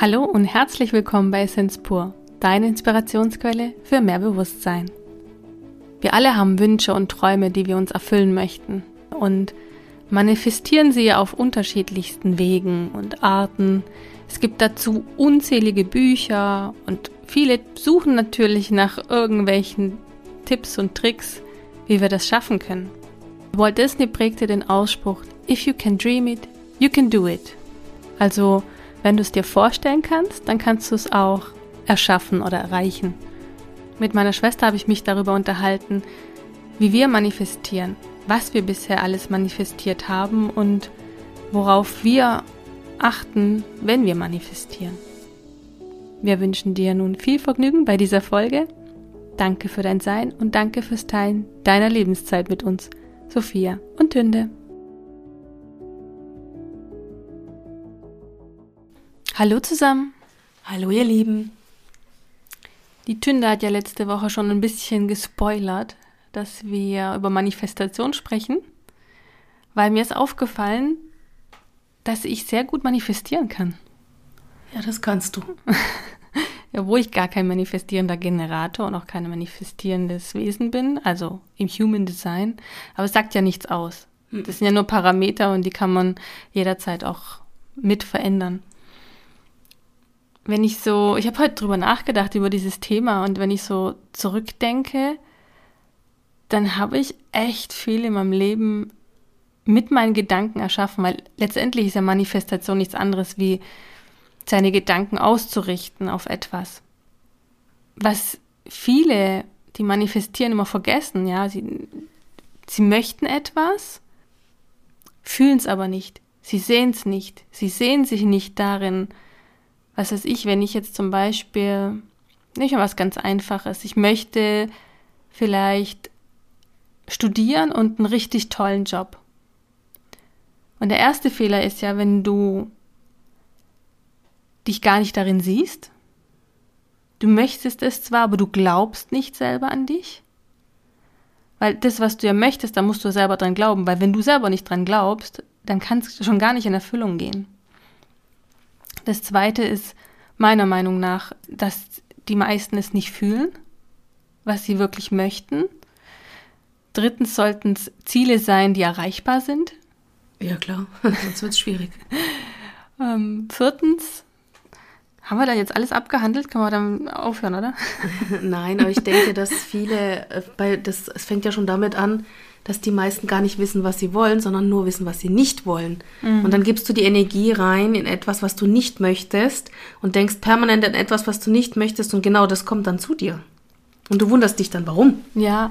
Hallo und herzlich willkommen bei Essence Pur, deine Inspirationsquelle für mehr Bewusstsein. Wir alle haben Wünsche und Träume, die wir uns erfüllen möchten und manifestieren sie auf unterschiedlichsten Wegen und Arten. Es gibt dazu unzählige Bücher und viele suchen natürlich nach irgendwelchen Tipps und Tricks, wie wir das schaffen können. Walt Disney prägte den Ausspruch, If you can dream it, you can do it. Also, wenn du es dir vorstellen kannst, dann kannst du es auch erschaffen oder erreichen. Mit meiner Schwester habe ich mich darüber unterhalten, wie wir manifestieren, was wir bisher alles manifestiert haben und worauf wir achten, wenn wir manifestieren. Wir wünschen dir nun viel Vergnügen bei dieser Folge. Danke für dein Sein und danke fürs Teilen deiner Lebenszeit mit uns, Sophia und Tünde. Hallo zusammen. Hallo ihr Lieben. Die Tünde hat ja letzte Woche schon ein bisschen gespoilert, dass wir über Manifestation sprechen, weil mir ist aufgefallen, dass ich sehr gut manifestieren kann. Ja, das kannst du. wo ich gar kein manifestierender Generator und auch kein manifestierendes Wesen bin, also im Human Design, aber es sagt ja nichts aus. Hm. Das sind ja nur Parameter und die kann man jederzeit auch mit verändern wenn ich so, ich habe heute drüber nachgedacht über dieses Thema und wenn ich so zurückdenke, dann habe ich echt viel in meinem Leben mit meinen Gedanken erschaffen, weil letztendlich ist ja Manifestation nichts anderes wie seine Gedanken auszurichten auf etwas. Was viele, die manifestieren, immer vergessen, ja, sie, sie möchten etwas, fühlen es aber nicht, sie sehen es nicht, sie sehen sich nicht darin, was weiß ich, wenn ich jetzt zum Beispiel, nicht mal was ganz Einfaches, ich möchte vielleicht studieren und einen richtig tollen Job. Und der erste Fehler ist ja, wenn du dich gar nicht darin siehst. Du möchtest es zwar, aber du glaubst nicht selber an dich. Weil das, was du ja möchtest, da musst du selber dran glauben. Weil wenn du selber nicht dran glaubst, dann kann es schon gar nicht in Erfüllung gehen. Das zweite ist meiner Meinung nach, dass die meisten es nicht fühlen, was sie wirklich möchten. Drittens sollten es Ziele sein, die erreichbar sind. Ja, klar, sonst wird es schwierig. ähm, viertens, haben wir da jetzt alles abgehandelt? Können wir dann aufhören, oder? Nein, aber ich denke, dass viele, äh, bei, das, es fängt ja schon damit an, dass die meisten gar nicht wissen, was sie wollen, sondern nur wissen, was sie nicht wollen. Mhm. Und dann gibst du die Energie rein in etwas, was du nicht möchtest und denkst permanent an etwas, was du nicht möchtest und genau das kommt dann zu dir. Und du wunderst dich dann, warum? Ja,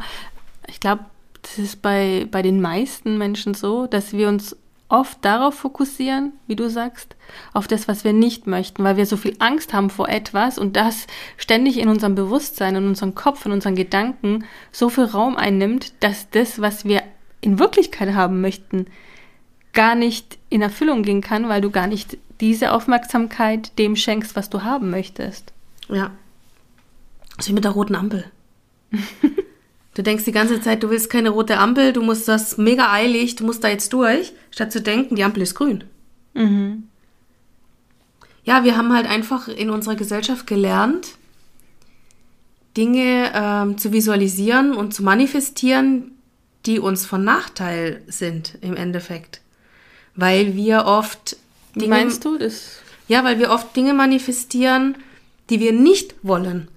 ich glaube, das ist bei, bei den meisten Menschen so, dass wir uns oft darauf fokussieren, wie du sagst, auf das, was wir nicht möchten, weil wir so viel Angst haben vor etwas und das ständig in unserem Bewusstsein, in unserem Kopf, in unseren Gedanken so viel Raum einnimmt, dass das, was wir in Wirklichkeit haben möchten, gar nicht in Erfüllung gehen kann, weil du gar nicht diese Aufmerksamkeit dem schenkst, was du haben möchtest. Ja. So wie mit der roten Ampel. Du denkst die ganze Zeit, du willst keine rote Ampel, du musst das mega eilig, du musst da jetzt durch, statt zu denken, die Ampel ist grün. Mhm. Ja, wir haben halt einfach in unserer Gesellschaft gelernt, Dinge ähm, zu visualisieren und zu manifestieren, die uns von Nachteil sind im Endeffekt. Weil wir oft. Dinge, Wie meinst du das? Ja, weil wir oft Dinge manifestieren, die wir nicht wollen.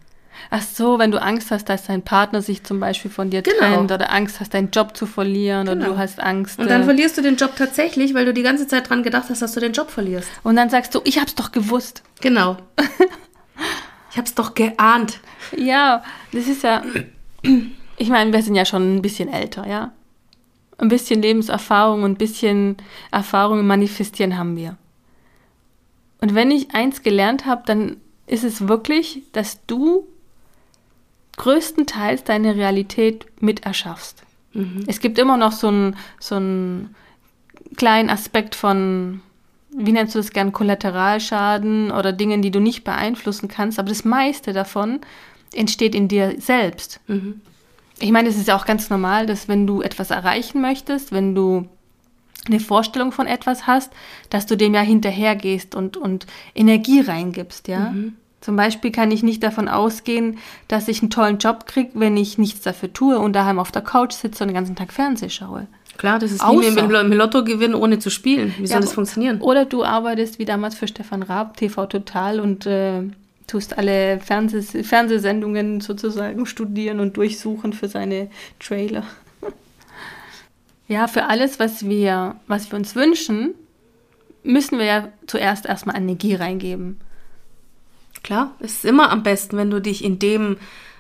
Ach so, wenn du Angst hast, dass dein Partner sich zum Beispiel von dir genau. trennt oder Angst hast, deinen Job zu verlieren genau. oder du hast Angst. Und dann äh, verlierst du den Job tatsächlich, weil du die ganze Zeit dran gedacht hast, dass du den Job verlierst. Und dann sagst du, ich hab's doch gewusst. Genau. ich hab's doch geahnt. Ja, das ist ja. Ich meine, wir sind ja schon ein bisschen älter, ja. Ein bisschen Lebenserfahrung und ein bisschen Erfahrung im Manifestieren haben wir. Und wenn ich eins gelernt habe, dann ist es wirklich, dass du größtenteils deine Realität mit erschaffst. Mhm. Es gibt immer noch so einen so kleinen Aspekt von, wie nennst du das gern, Kollateralschaden oder Dingen, die du nicht beeinflussen kannst, aber das meiste davon entsteht in dir selbst. Mhm. Ich meine, es ist ja auch ganz normal, dass wenn du etwas erreichen möchtest, wenn du eine Vorstellung von etwas hast, dass du dem ja hinterhergehst und, und Energie reingibst, ja. Mhm. Zum Beispiel kann ich nicht davon ausgehen, dass ich einen tollen Job kriege, wenn ich nichts dafür tue und daheim auf der Couch sitze und den ganzen Tag Fernseh schaue. Klar, das ist Außer, wie mit Lotto gewinnen, ohne zu spielen. Wie ja, soll das funktionieren? Oder du arbeitest wie damals für Stefan Raab, TV Total und äh, tust alle Fernsehs Fernsehsendungen sozusagen studieren und durchsuchen für seine Trailer. ja, für alles, was wir, was wir uns wünschen, müssen wir ja zuerst erstmal Energie reingeben. Klar, es ist immer am besten, wenn du dich in dem,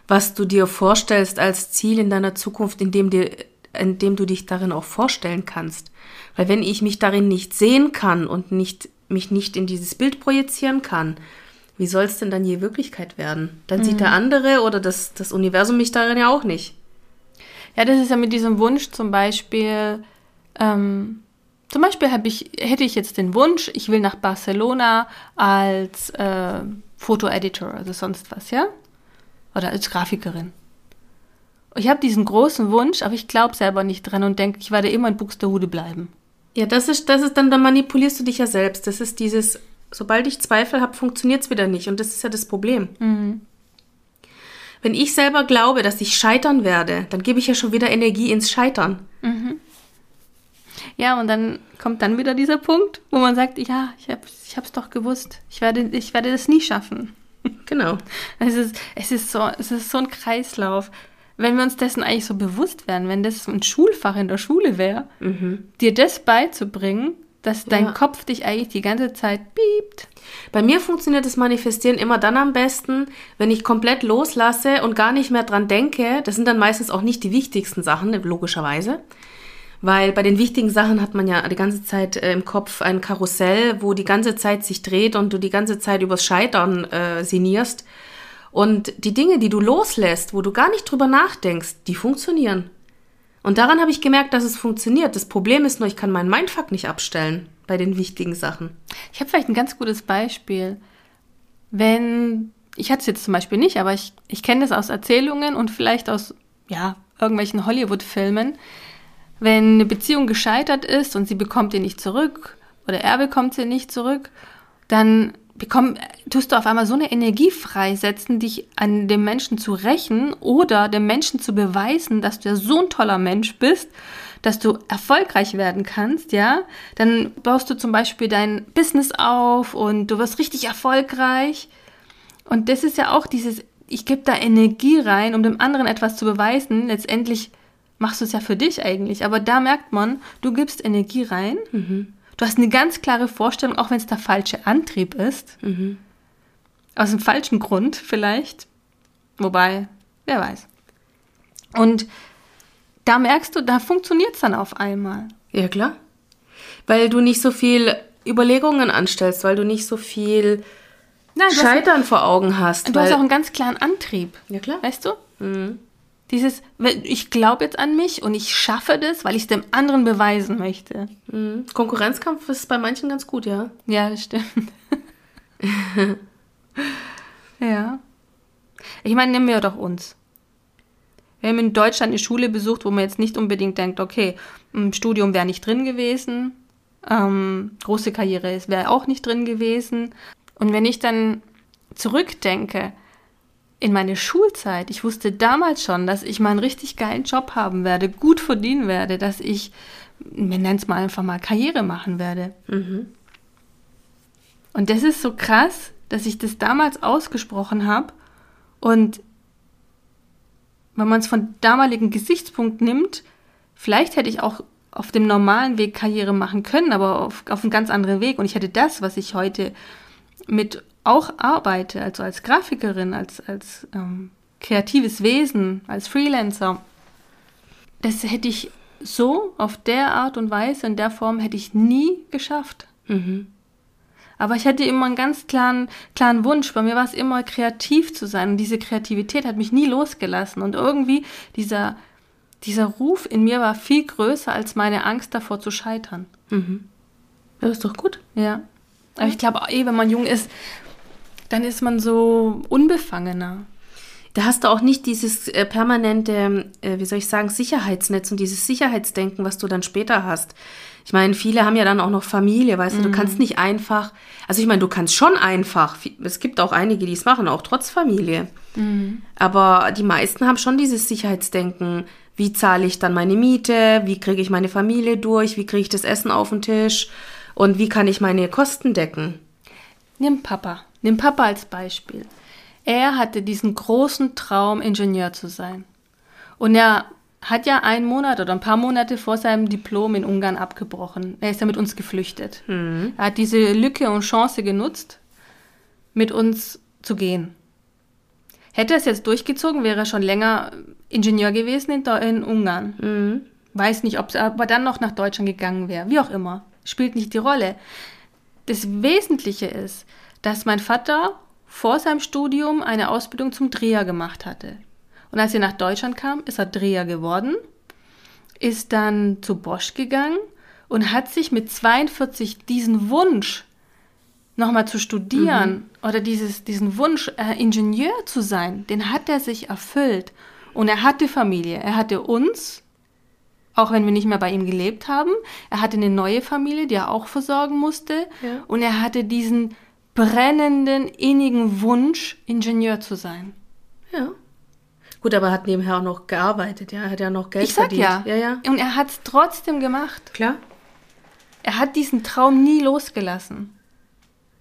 was du dir vorstellst als Ziel in deiner Zukunft, in dem, dir, in dem du dich darin auch vorstellen kannst. Weil wenn ich mich darin nicht sehen kann und nicht, mich nicht in dieses Bild projizieren kann, wie soll es denn dann je Wirklichkeit werden? Dann mhm. sieht der andere oder das, das Universum mich darin ja auch nicht. Ja, das ist ja mit diesem Wunsch zum Beispiel, ähm, zum Beispiel ich, hätte ich jetzt den Wunsch, ich will nach Barcelona als äh, Fotoeditor, also sonst was, ja? Oder als Grafikerin. Ich habe diesen großen Wunsch, aber ich glaube selber nicht dran und denke, ich werde immer in Buxtehude bleiben. Ja, das ist, das ist dann, da manipulierst du dich ja selbst. Das ist dieses, sobald ich Zweifel habe, funktioniert es wieder nicht. Und das ist ja das Problem. Mhm. Wenn ich selber glaube, dass ich scheitern werde, dann gebe ich ja schon wieder Energie ins Scheitern. Mhm. Ja, und dann kommt dann wieder dieser Punkt, wo man sagt, ja, ich habe ich es doch gewusst. Ich werde, ich werde das nie schaffen. Genau. Es ist, es, ist so, es ist so ein Kreislauf. Wenn wir uns dessen eigentlich so bewusst wären, wenn das ein Schulfach in der Schule wäre, mhm. dir das beizubringen, dass dein ja. Kopf dich eigentlich die ganze Zeit piept. Bei mir funktioniert das Manifestieren immer dann am besten, wenn ich komplett loslasse und gar nicht mehr dran denke. Das sind dann meistens auch nicht die wichtigsten Sachen, logischerweise. Weil bei den wichtigen Sachen hat man ja die ganze Zeit äh, im Kopf ein Karussell, wo die ganze Zeit sich dreht und du die ganze Zeit übers Scheitern äh, sinnierst. Und die Dinge, die du loslässt, wo du gar nicht drüber nachdenkst, die funktionieren. Und daran habe ich gemerkt, dass es funktioniert. Das Problem ist nur, ich kann meinen Mindfuck nicht abstellen bei den wichtigen Sachen. Ich habe vielleicht ein ganz gutes Beispiel. Wenn, ich hatte es jetzt zum Beispiel nicht, aber ich, ich kenne das aus Erzählungen und vielleicht aus, ja, irgendwelchen Hollywood-Filmen wenn eine Beziehung gescheitert ist und sie bekommt ihn nicht zurück oder er bekommt sie nicht zurück, dann bekomm, tust du auf einmal so eine Energie freisetzen, dich an dem Menschen zu rächen oder dem Menschen zu beweisen, dass du ja so ein toller Mensch bist, dass du erfolgreich werden kannst, ja, dann baust du zum Beispiel dein Business auf und du wirst richtig erfolgreich. Und das ist ja auch dieses, ich gebe da Energie rein, um dem anderen etwas zu beweisen. Letztendlich machst du es ja für dich eigentlich. Aber da merkt man, du gibst Energie rein. Mhm. Du hast eine ganz klare Vorstellung, auch wenn es der falsche Antrieb ist. Mhm. Aus dem falschen Grund vielleicht. Wobei, wer weiß. Und da merkst du, da funktioniert es dann auf einmal. Ja, klar. Weil du nicht so viel Überlegungen anstellst, weil du nicht so viel Nein, Scheitern hast, vor Augen hast. Du hast auch einen ganz klaren Antrieb. Ja, klar. Weißt du? Mhm. Dieses, ich glaube jetzt an mich und ich schaffe das, weil ich es dem anderen beweisen möchte. Mhm. Konkurrenzkampf ist bei manchen ganz gut, ja. Ja, das stimmt. ja. Ich meine, nehmen wir doch uns. Wir haben in Deutschland eine Schule besucht, wo man jetzt nicht unbedingt denkt, okay, im Studium wäre nicht drin gewesen, ähm, große Karriere wäre auch nicht drin gewesen. Und wenn ich dann zurückdenke, in meine Schulzeit, ich wusste damals schon, dass ich mal einen richtig geilen Job haben werde, gut verdienen werde, dass ich, wir nennen es mal einfach mal Karriere machen werde. Mhm. Und das ist so krass, dass ich das damals ausgesprochen habe und wenn man es von damaligen Gesichtspunkt nimmt, vielleicht hätte ich auch auf dem normalen Weg Karriere machen können, aber auf, auf einem ganz anderen Weg. Und ich hätte das, was ich heute mit auch arbeite, also als Grafikerin, als, als ähm, kreatives Wesen, als Freelancer, das hätte ich so auf der Art und Weise, in der Form, hätte ich nie geschafft. Mhm. Aber ich hatte immer einen ganz klaren, klaren Wunsch. Bei mir war es immer kreativ zu sein. Und diese Kreativität hat mich nie losgelassen. Und irgendwie dieser, dieser Ruf in mir war viel größer als meine Angst davor zu scheitern. Mhm. Das ist doch gut. Ja. Aber ich glaube, eh, wenn man jung ist, dann ist man so unbefangener. da hast du auch nicht dieses äh, permanente, äh, wie soll ich sagen, Sicherheitsnetz und dieses Sicherheitsdenken, was du dann später hast. Ich meine, viele haben ja dann auch noch Familie, weißt mhm. du, du kannst nicht einfach, also ich meine, du kannst schon einfach, es gibt auch einige, die es machen, auch trotz Familie. Mhm. Aber die meisten haben schon dieses Sicherheitsdenken. Wie zahle ich dann meine Miete? Wie kriege ich meine Familie durch? Wie kriege ich das Essen auf den Tisch? Und wie kann ich meine Kosten decken? Nimm Papa. Nimm Papa als Beispiel. Er hatte diesen großen Traum, Ingenieur zu sein. Und er hat ja einen Monat oder ein paar Monate vor seinem Diplom in Ungarn abgebrochen. Er ist ja mit uns geflüchtet. Mhm. Er hat diese Lücke und Chance genutzt, mit uns zu gehen. Hätte er es jetzt durchgezogen, wäre er schon länger Ingenieur gewesen in, in Ungarn. Mhm. Weiß nicht, ob er aber dann noch nach Deutschland gegangen wäre. Wie auch immer. Spielt nicht die Rolle. Das Wesentliche ist, dass mein Vater vor seinem Studium eine Ausbildung zum Dreher gemacht hatte. Und als er nach Deutschland kam, ist er Dreher geworden, ist dann zu Bosch gegangen und hat sich mit 42 diesen Wunsch, nochmal zu studieren mhm. oder dieses, diesen Wunsch, äh, Ingenieur zu sein, den hat er sich erfüllt. Und er hatte Familie. Er hatte uns, auch wenn wir nicht mehr bei ihm gelebt haben. Er hatte eine neue Familie, die er auch versorgen musste. Ja. Und er hatte diesen brennenden, innigen Wunsch, Ingenieur zu sein. Ja. Gut, aber er hat nebenher auch noch gearbeitet, ja. Er hat ja noch Geld ich sag verdient. Ja. ja, ja. Und er hat es trotzdem gemacht. Klar. Er hat diesen Traum nie losgelassen.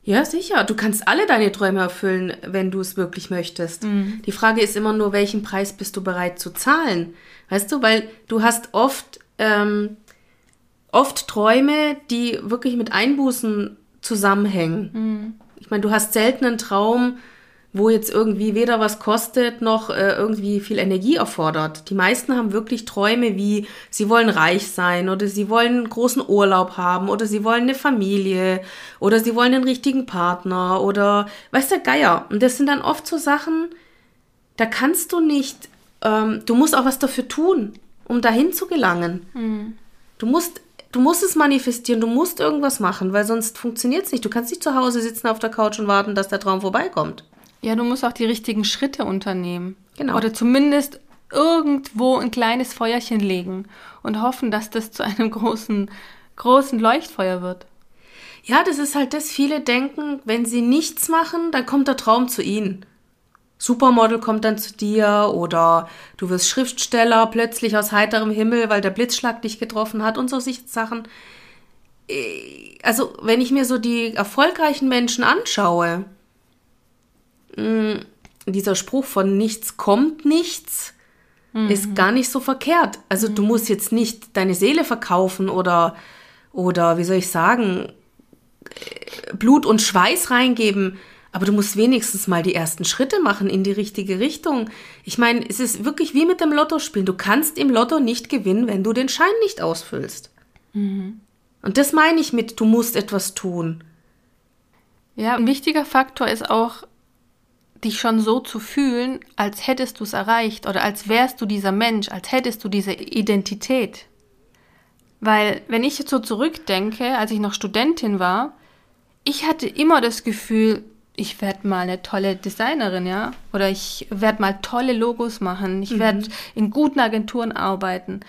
Ja, sicher. Du kannst alle deine Träume erfüllen, wenn du es wirklich möchtest. Mhm. Die Frage ist immer nur, welchen Preis bist du bereit zu zahlen? Weißt du, weil du hast oft, ähm, oft Träume, die wirklich mit Einbußen zusammenhängen. Mhm. Ich meine, du hast selten einen Traum, wo jetzt irgendwie weder was kostet noch äh, irgendwie viel Energie erfordert. Die meisten haben wirklich Träume wie, sie wollen reich sein oder sie wollen einen großen Urlaub haben oder sie wollen eine Familie oder sie wollen einen richtigen Partner oder weiß der Geier. Und das sind dann oft so Sachen, da kannst du nicht, ähm, du musst auch was dafür tun, um dahin zu gelangen. Mhm. Du musst Du musst es manifestieren, du musst irgendwas machen, weil sonst funktioniert es nicht. Du kannst nicht zu Hause sitzen auf der Couch und warten, dass der Traum vorbeikommt. Ja, du musst auch die richtigen Schritte unternehmen. Genau. Oder zumindest irgendwo ein kleines Feuerchen legen und hoffen, dass das zu einem großen, großen Leuchtfeuer wird. Ja, das ist halt das, viele denken, wenn sie nichts machen, dann kommt der Traum zu ihnen. Supermodel kommt dann zu dir oder du wirst Schriftsteller plötzlich aus heiterem Himmel, weil der Blitzschlag dich getroffen hat und so Sachen. Äh, also, wenn ich mir so die erfolgreichen Menschen anschaue, Mm, dieser Spruch von nichts kommt nichts mhm. ist gar nicht so verkehrt. Also mhm. du musst jetzt nicht deine Seele verkaufen oder, oder wie soll ich sagen, Blut und Schweiß reingeben, aber du musst wenigstens mal die ersten Schritte machen in die richtige Richtung. Ich meine, es ist wirklich wie mit dem Lottospielen. Du kannst im Lotto nicht gewinnen, wenn du den Schein nicht ausfüllst. Mhm. Und das meine ich mit, du musst etwas tun. Ja, ein wichtiger Faktor ist auch, dich schon so zu fühlen, als hättest du es erreicht oder als wärst du dieser Mensch, als hättest du diese Identität. Weil wenn ich jetzt so zurückdenke, als ich noch Studentin war, ich hatte immer das Gefühl, ich werde mal eine tolle Designerin, ja, oder ich werde mal tolle Logos machen, ich mhm. werde in guten Agenturen arbeiten.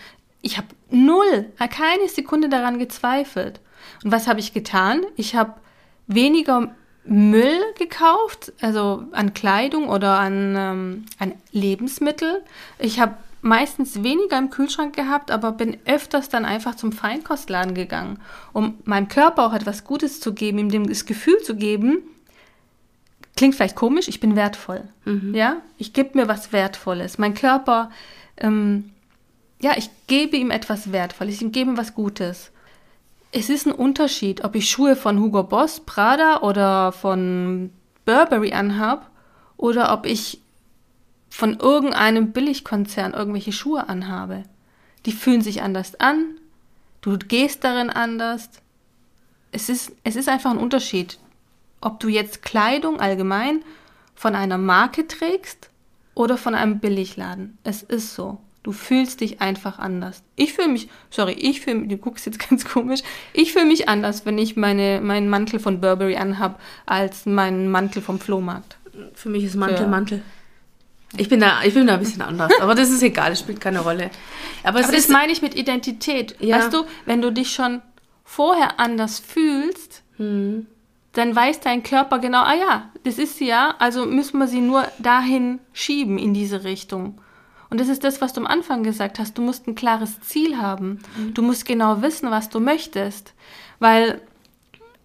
Ich habe null, keine Sekunde daran gezweifelt. Und was habe ich getan? Ich habe weniger Müll gekauft, also an Kleidung oder an, ähm, an Lebensmittel. Ich habe meistens weniger im Kühlschrank gehabt, aber bin öfters dann einfach zum Feinkostladen gegangen, um meinem Körper auch etwas Gutes zu geben, ihm dem das Gefühl zu geben, klingt vielleicht komisch, ich bin wertvoll. Mhm. Ja, ich gebe mir was Wertvolles. Mein Körper, ähm, ja, ich gebe ihm etwas Wertvolles, ich gebe ihm was Gutes es ist ein Unterschied, ob ich Schuhe von Hugo Boss, Prada oder von Burberry anhab oder ob ich von irgendeinem Billigkonzern irgendwelche Schuhe anhabe. Die fühlen sich anders an, du gehst darin anders. Es ist, es ist einfach ein Unterschied, ob du jetzt Kleidung allgemein von einer Marke trägst oder von einem Billigladen. Es ist so. Du fühlst dich einfach anders. Ich fühle mich, sorry, ich fühle mich, du guckst jetzt ganz komisch, ich fühle mich anders, wenn ich meine, meinen Mantel von Burberry anhab, als meinen Mantel vom Flohmarkt. Für mich ist Mantel Für, Mantel. Ich bin da, ich bin da ein bisschen anders, aber das ist egal, das spielt keine Rolle. Aber, aber das meine ich mit Identität. Ja. Weißt du, wenn du dich schon vorher anders fühlst, hm. Dann weiß dein Körper genau, ah ja, das ist sie ja, also müssen wir sie nur dahin schieben in diese Richtung. Und das ist das, was du am Anfang gesagt hast. Du musst ein klares Ziel haben. Mhm. Du musst genau wissen, was du möchtest. Weil,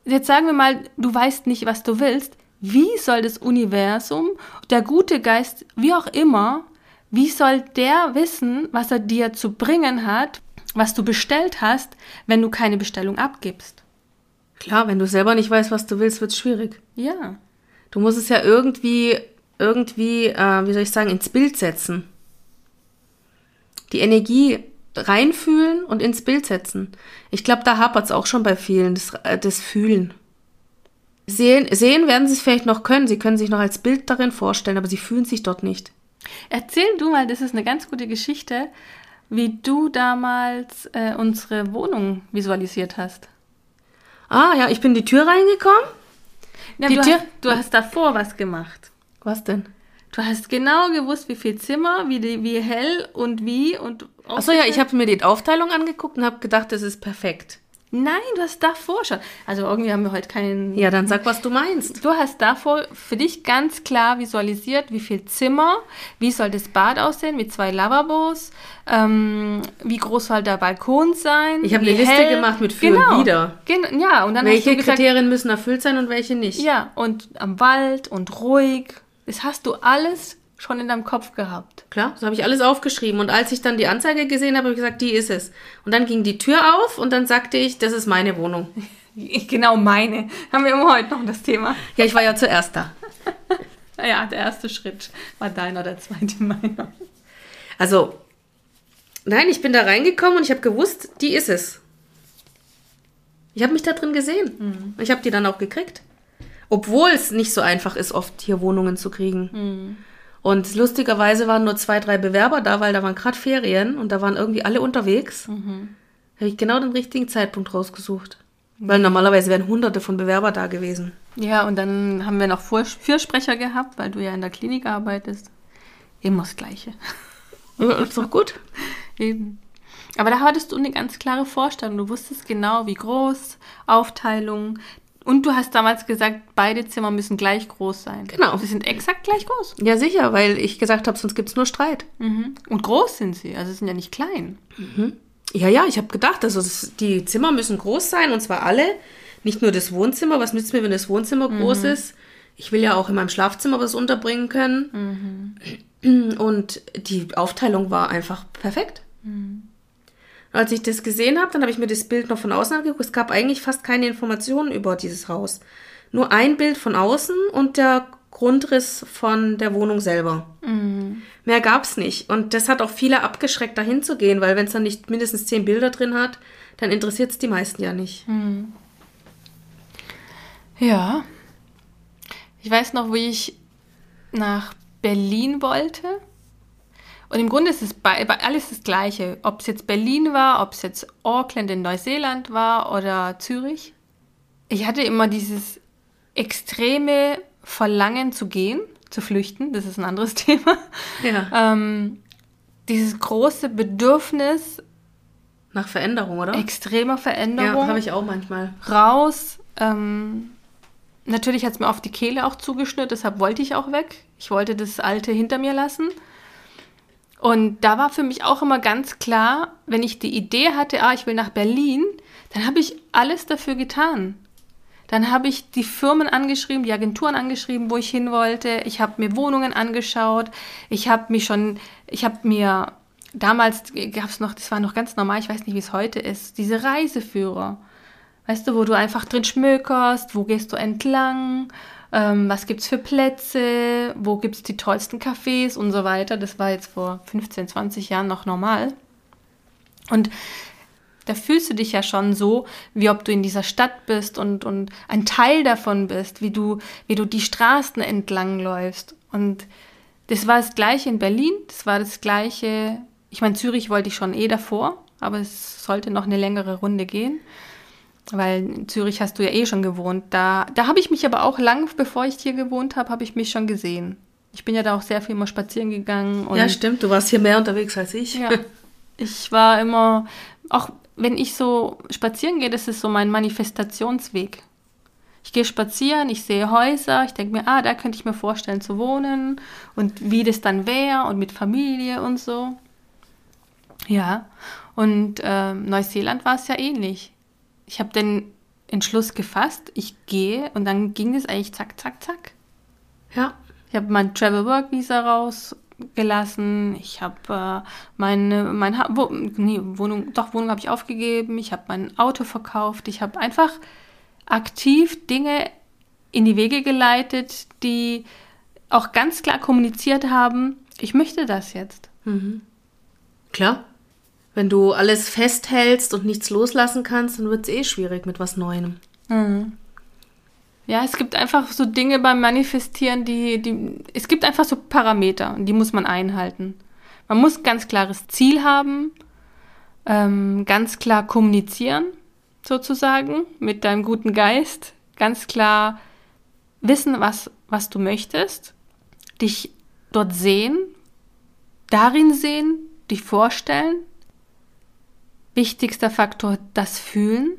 jetzt sagen wir mal, du weißt nicht, was du willst. Wie soll das Universum, der gute Geist, wie auch immer, wie soll der wissen, was er dir zu bringen hat, was du bestellt hast, wenn du keine Bestellung abgibst? Klar, wenn du selber nicht weißt, was du willst, wird es schwierig. Ja. Du musst es ja irgendwie, irgendwie, äh, wie soll ich sagen, ins Bild setzen die Energie reinfühlen und ins Bild setzen. Ich glaube, da hapert es auch schon bei vielen, das, äh, das Fühlen. Sehen, sehen werden sie es vielleicht noch können, sie können sich noch als Bild darin vorstellen, aber sie fühlen sich dort nicht. Erzähl du mal, das ist eine ganz gute Geschichte, wie du damals äh, unsere Wohnung visualisiert hast. Ah ja, ich bin die Tür reingekommen. Ja, die du, Tür? Hast, du hast davor was gemacht. Was denn? Du hast genau gewusst, wie viel Zimmer, wie, die, wie hell und wie und. Achso, ja, ich habe mir die Aufteilung angeguckt und habe gedacht, das ist perfekt. Nein, du hast davor schon. Also irgendwie haben wir heute keinen. Ja, dann sag, was du meinst. Du hast davor für dich ganz klar visualisiert, wie viel Zimmer, wie soll das Bad aussehen mit zwei Lavabos, ähm, wie groß soll der Balkon sein. Ich habe eine Liste hell. gemacht mit für genau. und wieder. Gen ja, und dann welche gesagt, Kriterien müssen erfüllt sein und welche nicht. Ja, und am Wald und ruhig das hast du alles schon in deinem Kopf gehabt. Klar, das habe ich alles aufgeschrieben. Und als ich dann die Anzeige gesehen habe, habe ich gesagt, die ist es. Und dann ging die Tür auf und dann sagte ich, das ist meine Wohnung. Genau meine. Haben wir immer heute noch das Thema. Ja, ich war ja zuerst da. ja, der erste Schritt war deiner, der zweite meiner. Also, nein, ich bin da reingekommen und ich habe gewusst, die ist es. Ich habe mich da drin gesehen. Mhm. Ich habe die dann auch gekriegt. Obwohl es nicht so einfach ist, oft hier Wohnungen zu kriegen. Mhm. Und lustigerweise waren nur zwei, drei Bewerber da, weil da waren gerade Ferien und da waren irgendwie alle unterwegs. Mhm. Habe ich genau den richtigen Zeitpunkt rausgesucht. Mhm. Weil normalerweise wären hunderte von Bewerber da gewesen. Ja, und dann haben wir noch Fürsprecher gehabt, weil du ja in der Klinik arbeitest. Immer das Gleiche. Ja, ist doch gut. Eben. Aber da hattest du eine ganz klare Vorstellung. Du wusstest genau, wie groß, Aufteilung, und du hast damals gesagt, beide Zimmer müssen gleich groß sein. Genau. Sie sind exakt gleich groß. Ja, sicher, weil ich gesagt habe, sonst gibt es nur Streit. Mhm. Und groß sind sie, also sind ja nicht klein. Mhm. Ja, ja, ich habe gedacht, also die Zimmer müssen groß sein und zwar alle. Nicht nur das Wohnzimmer. Was nützt mir, wenn das Wohnzimmer mhm. groß ist? Ich will ja auch in meinem Schlafzimmer was unterbringen können. Mhm. Und die Aufteilung war einfach perfekt. Mhm. Als ich das gesehen habe, dann habe ich mir das Bild noch von außen angeguckt. Es gab eigentlich fast keine Informationen über dieses Haus. Nur ein Bild von außen und der Grundriss von der Wohnung selber. Mhm. Mehr gab es nicht. Und das hat auch viele abgeschreckt, dahin zu gehen, weil wenn es dann nicht mindestens zehn Bilder drin hat, dann interessiert es die meisten ja nicht. Mhm. Ja. Ich weiß noch, wie ich nach Berlin wollte. Und im Grunde ist es bei, bei alles das Gleiche. Ob es jetzt Berlin war, ob es jetzt Auckland in Neuseeland war oder Zürich. Ich hatte immer dieses extreme Verlangen zu gehen, zu flüchten. Das ist ein anderes Thema. Ja. Ähm, dieses große Bedürfnis nach Veränderung, oder? Extremer Veränderung. Ja, habe ich auch manchmal. Raus. Ähm, natürlich hat es mir auf die Kehle auch zugeschnürt, deshalb wollte ich auch weg. Ich wollte das Alte hinter mir lassen. Und da war für mich auch immer ganz klar, wenn ich die Idee hatte, ah, ich will nach Berlin, dann habe ich alles dafür getan. Dann habe ich die Firmen angeschrieben, die Agenturen angeschrieben, wo ich hin wollte. Ich habe mir Wohnungen angeschaut. Ich habe mich schon, ich habe mir damals gab es noch, das war noch ganz normal, ich weiß nicht, wie es heute ist, diese Reiseführer. Weißt du, wo du einfach drin schmökerst, wo gehst du entlang, ähm, was gibt es für Plätze, wo gibt es die tollsten Cafés und so weiter. Das war jetzt vor 15, 20 Jahren noch normal. Und da fühlst du dich ja schon so, wie ob du in dieser Stadt bist und, und ein Teil davon bist, wie du, wie du die Straßen entlang läufst. Und das war das gleiche in Berlin, das war das gleiche, ich meine, Zürich wollte ich schon eh davor, aber es sollte noch eine längere Runde gehen weil in Zürich hast du ja eh schon gewohnt. Da, da habe ich mich aber auch lang, bevor ich hier gewohnt habe, habe ich mich schon gesehen. Ich bin ja da auch sehr viel immer spazieren gegangen. ja, stimmt. Du warst hier mehr unterwegs als ich. Ja. Ich war immer, auch wenn ich so spazieren gehe, das ist so mein Manifestationsweg. Ich gehe spazieren, ich sehe Häuser, ich denke mir, ah, da könnte ich mir vorstellen zu wohnen und wie das dann wäre und mit Familie und so. Ja, und äh, Neuseeland war es ja ähnlich. Ich habe den Entschluss gefasst, ich gehe und dann ging es eigentlich zack, zack, zack. Ja. Ich habe mein Travel Work Visa rausgelassen. Ich habe äh, meine mein ha Wo nee, Wohnung, doch Wohnung habe ich aufgegeben. Ich habe mein Auto verkauft. Ich habe einfach aktiv Dinge in die Wege geleitet, die auch ganz klar kommuniziert haben, ich möchte das jetzt. Mhm. Klar. Wenn du alles festhältst und nichts loslassen kannst, dann wird es eh schwierig mit was Neuem. Mhm. Ja, es gibt einfach so Dinge beim Manifestieren, die, die, es gibt einfach so Parameter, die muss man einhalten. Man muss ganz klares Ziel haben, ähm, ganz klar kommunizieren, sozusagen, mit deinem guten Geist, ganz klar wissen, was, was du möchtest, dich dort sehen, darin sehen, dich vorstellen, wichtigster Faktor das Fühlen,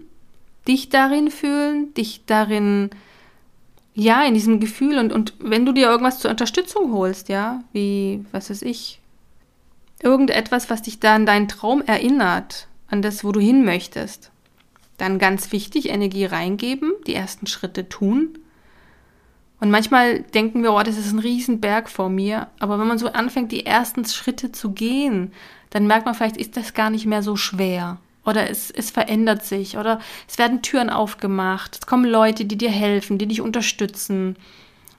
dich darin fühlen, dich darin, ja, in diesem Gefühl und, und wenn du dir irgendwas zur Unterstützung holst, ja, wie, was weiß ich, irgendetwas, was dich da an deinen Traum erinnert, an das, wo du hin möchtest, dann ganz wichtig, Energie reingeben, die ersten Schritte tun. Und manchmal denken wir, oh, das ist ein Riesenberg vor mir. Aber wenn man so anfängt, die ersten Schritte zu gehen, dann merkt man vielleicht, ist das gar nicht mehr so schwer. Oder es, es verändert sich. Oder es werden Türen aufgemacht. Es kommen Leute, die dir helfen, die dich unterstützen.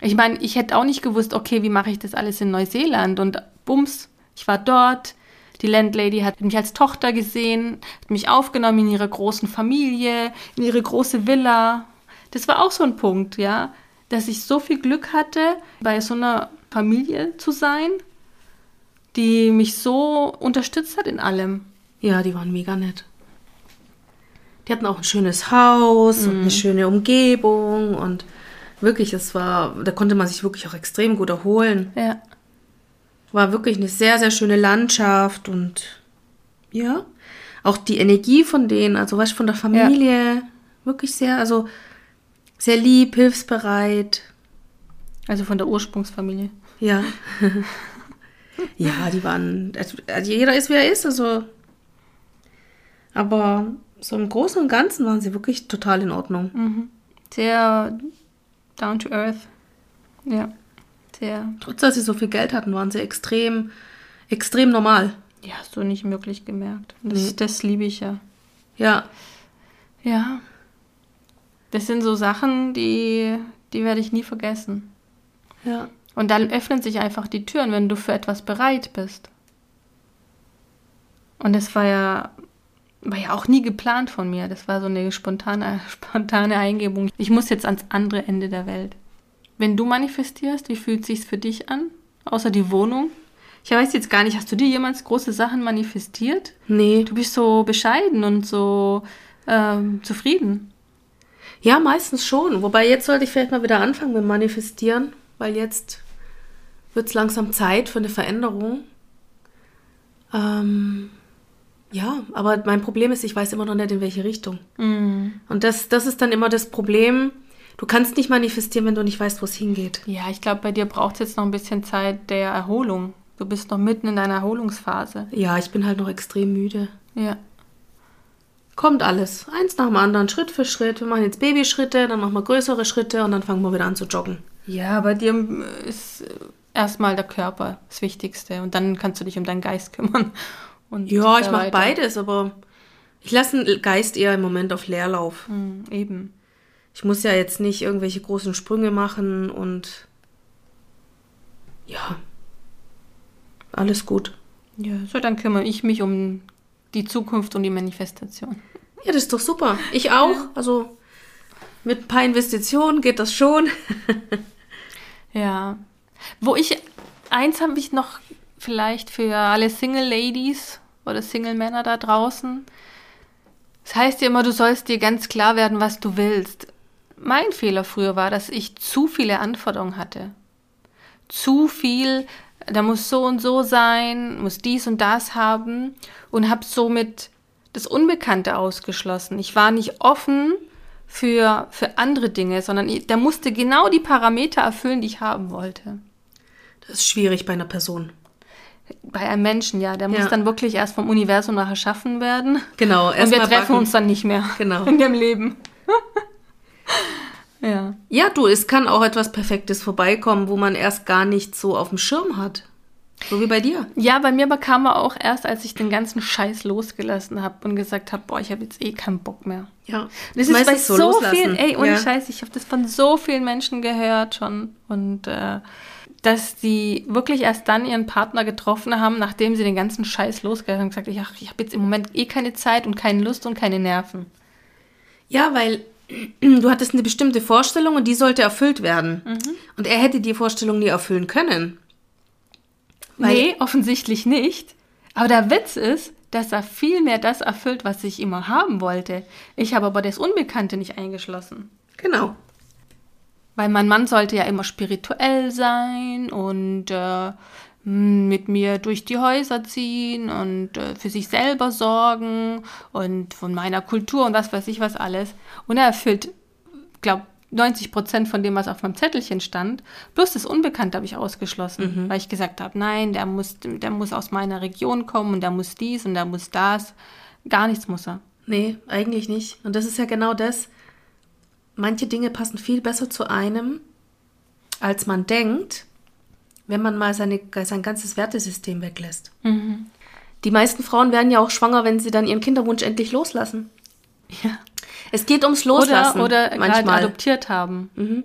Ich meine, ich hätte auch nicht gewusst, okay, wie mache ich das alles in Neuseeland? Und bums, ich war dort. Die Landlady hat mich als Tochter gesehen, hat mich aufgenommen in ihre großen Familie, in ihre große Villa. Das war auch so ein Punkt, ja, dass ich so viel Glück hatte, bei so einer Familie zu sein die mich so unterstützt hat in allem. Ja, die waren mega nett. Die hatten auch ein schönes Haus mhm. und eine schöne Umgebung und wirklich, es war, da konnte man sich wirklich auch extrem gut erholen. Ja. War wirklich eine sehr, sehr schöne Landschaft und ja, auch die Energie von denen, also was von der Familie, ja. wirklich sehr, also sehr lieb, hilfsbereit. Also von der Ursprungsfamilie. Ja. Ja, die waren. Also, also jeder ist, wie er ist, also. Aber so im Großen und Ganzen waren sie wirklich total in Ordnung. Mhm. Sehr down to earth. Ja. Sehr. Trotz dass sie so viel Geld hatten, waren sie extrem, extrem normal. Ja, hast du nicht wirklich gemerkt. Das, nee. das liebe ich ja. Ja. Ja. Das sind so Sachen, die, die werde ich nie vergessen. Ja. Und dann öffnen sich einfach die Türen, wenn du für etwas bereit bist. Und das war ja, war ja auch nie geplant von mir. Das war so eine spontane, spontane Eingebung. Ich muss jetzt ans andere Ende der Welt. Wenn du manifestierst, wie fühlt sich's für dich an? Außer die Wohnung? Ich weiß jetzt gar nicht, hast du dir jemals große Sachen manifestiert? Nee. Du bist so bescheiden und so ähm, zufrieden. Ja, meistens schon. Wobei jetzt sollte ich vielleicht mal wieder anfangen mit Manifestieren, weil jetzt wird es langsam Zeit für eine Veränderung. Ähm, ja, aber mein Problem ist, ich weiß immer noch nicht, in welche Richtung. Mhm. Und das, das ist dann immer das Problem. Du kannst nicht manifestieren, wenn du nicht weißt, wo es hingeht. Ja, ich glaube, bei dir braucht es jetzt noch ein bisschen Zeit der Erholung. Du bist noch mitten in deiner Erholungsphase. Ja, ich bin halt noch extrem müde. Ja. Kommt alles. Eins nach dem anderen, Schritt für Schritt. Wir machen jetzt Babyschritte, dann machen wir größere Schritte und dann fangen wir wieder an zu joggen. Ja, bei dir ist erstmal der Körper das Wichtigste und dann kannst du dich um deinen Geist kümmern. Und ja, ich mache beides, aber ich lasse den Geist eher im Moment auf Leerlauf. Mhm, eben. Ich muss ja jetzt nicht irgendwelche großen Sprünge machen und ja, alles gut. Ja, so dann kümmere ich mich um die Zukunft und die Manifestation. Ja, das ist doch super. Ich auch. Also mit ein paar Investitionen geht das schon. ja, wo ich, eins habe ich noch vielleicht für alle Single Ladies oder Single Männer da draußen. Das heißt ja immer, du sollst dir ganz klar werden, was du willst. Mein Fehler früher war, dass ich zu viele Anforderungen hatte. zu viel, da muss so und so sein, muss dies und das haben und habe somit das Unbekannte ausgeschlossen. Ich war nicht offen für, für andere Dinge, sondern der musste genau die Parameter erfüllen, die ich haben wollte. Das ist schwierig bei einer Person. Bei einem Menschen, ja. Der ja. muss dann wirklich erst vom Universum nach erschaffen werden. Genau. Erst Und wir treffen backen. uns dann nicht mehr. Genau. In dem Leben. ja. Ja, du, es kann auch etwas Perfektes vorbeikommen, wo man erst gar nicht so auf dem Schirm hat. So wie bei dir. Ja, bei mir bekam er auch erst, als ich den ganzen Scheiß losgelassen habe und gesagt habe, boah, ich habe jetzt eh keinen Bock mehr. Ja. Das, das ist bei so, so vielen, ey, ohne ja. Scheiß, ich habe das von so vielen Menschen gehört schon und äh, dass die wirklich erst dann ihren Partner getroffen haben, nachdem sie den ganzen Scheiß losgelassen haben und gesagt, ich, ach, ich habe jetzt im Moment eh keine Zeit und keine Lust und keine Nerven. Ja, weil du hattest eine bestimmte Vorstellung und die sollte erfüllt werden. Mhm. Und er hätte die Vorstellung nie erfüllen können. Weil nee, offensichtlich nicht. Aber der Witz ist, dass er viel mehr das erfüllt, was ich immer haben wollte. Ich habe aber das Unbekannte nicht eingeschlossen. Genau. Weil mein Mann sollte ja immer spirituell sein und äh, mit mir durch die Häuser ziehen und äh, für sich selber sorgen und von meiner Kultur und was weiß ich was alles. Und er erfüllt, glaube 90 Prozent von dem, was auf meinem Zettelchen stand. Bloß das Unbekannte habe ich ausgeschlossen, mhm. weil ich gesagt habe, nein, der muss, der muss aus meiner Region kommen und der muss dies und der muss das. Gar nichts muss er. Nee, eigentlich nicht. Und das ist ja genau das. Manche Dinge passen viel besser zu einem, als man denkt, wenn man mal seine, sein ganzes Wertesystem weglässt. Mhm. Die meisten Frauen werden ja auch schwanger, wenn sie dann ihren Kinderwunsch endlich loslassen. Ja. Es geht ums Loslassen. Oder, oder manchmal. adoptiert haben. Mhm.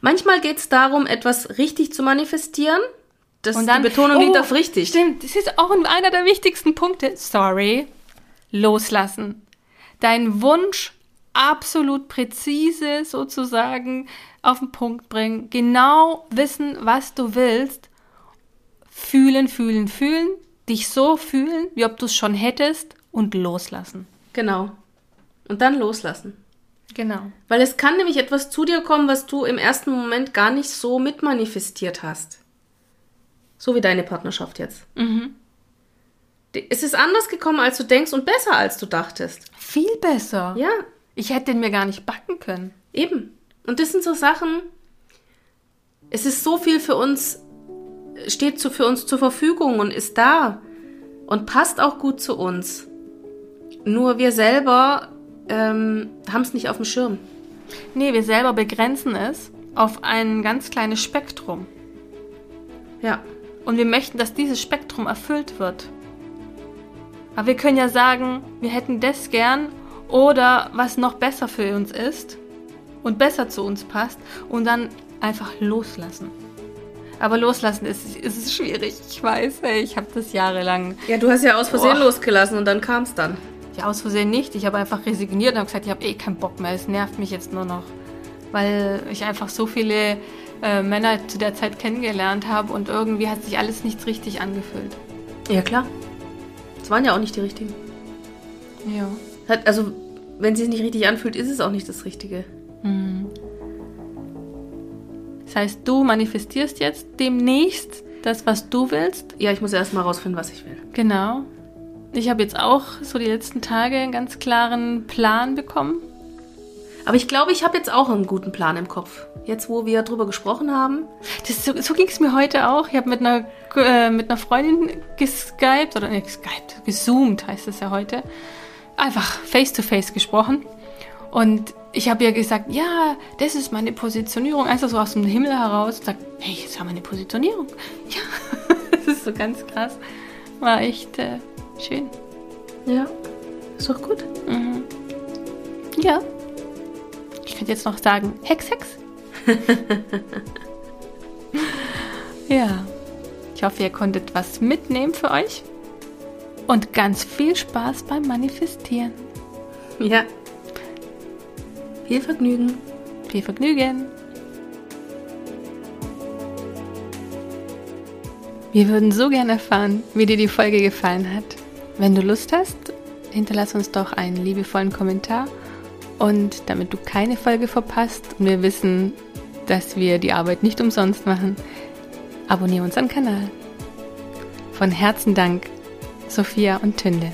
Manchmal geht es darum, etwas richtig zu manifestieren. Das Und dann, die Betonung oh, liegt auf richtig. Stimmt, das ist auch einer der wichtigsten Punkte. Sorry. Loslassen. Dein Wunsch absolut präzise sozusagen auf den Punkt bringen. Genau wissen, was du willst. Fühlen, fühlen, fühlen. Dich so fühlen, wie ob du es schon hättest und loslassen. Genau. Und dann loslassen. Genau. Weil es kann nämlich etwas zu dir kommen, was du im ersten Moment gar nicht so mitmanifestiert hast. So wie deine Partnerschaft jetzt. Mhm. Es ist anders gekommen, als du denkst und besser, als du dachtest. Viel besser. Ja. Ich hätte den mir gar nicht backen können. Eben. Und das sind so Sachen, es ist so viel für uns, steht für uns zur Verfügung und ist da und passt auch gut zu uns. Nur wir selber ähm, haben es nicht auf dem Schirm. Nee, wir selber begrenzen es auf ein ganz kleines Spektrum. Ja. Und wir möchten, dass dieses Spektrum erfüllt wird. Aber wir können ja sagen, wir hätten das gern oder was noch besser für uns ist und besser zu uns passt und dann einfach loslassen. Aber loslassen ist, ist schwierig. Ich weiß, ich habe das jahrelang. Ja, du hast ja aus Versehen oh. losgelassen und dann kam es dann. Ja, aus Versehen nicht. Ich habe einfach resigniert und habe gesagt, ich habe eh keinen Bock mehr. Es nervt mich jetzt nur noch. Weil ich einfach so viele äh, Männer zu der Zeit kennengelernt habe und irgendwie hat sich alles nicht richtig angefühlt. Ja, klar. Es waren ja auch nicht die richtigen. Ja. Hat, also, wenn es sich nicht richtig anfühlt, ist es auch nicht das Richtige. Mhm. Das heißt, du manifestierst jetzt demnächst das, was du willst? Ja, ich muss erst mal rausfinden, was ich will. Genau. Ich habe jetzt auch so die letzten Tage einen ganz klaren Plan bekommen. Aber ich glaube, ich habe jetzt auch einen guten Plan im Kopf. Jetzt, wo wir darüber gesprochen haben. Das, so so ging es mir heute auch. Ich habe mit einer, äh, mit einer Freundin geskypt, oder nicht geskypt, gezoomt heißt es ja heute. Einfach face-to-face -face gesprochen. Und ich habe ihr gesagt, ja, das ist meine Positionierung. Einfach so aus dem Himmel heraus. Und sagt, hey, jetzt haben wir eine Positionierung. Ja, das ist so ganz krass. War echt äh, Schön. Ja, ist doch gut. Mhm. Ja. Ich könnte jetzt noch sagen, Hex, Hex. ja. Ich hoffe, ihr konntet was mitnehmen für euch. Und ganz viel Spaß beim Manifestieren. Ja. Viel Vergnügen. Viel Vergnügen. Wir würden so gerne erfahren, wie dir die Folge gefallen hat. Wenn du Lust hast, hinterlass uns doch einen liebevollen Kommentar und damit du keine Folge verpasst und wir wissen, dass wir die Arbeit nicht umsonst machen, abonniere unseren Kanal. Von Herzen Dank, Sophia und Tünde.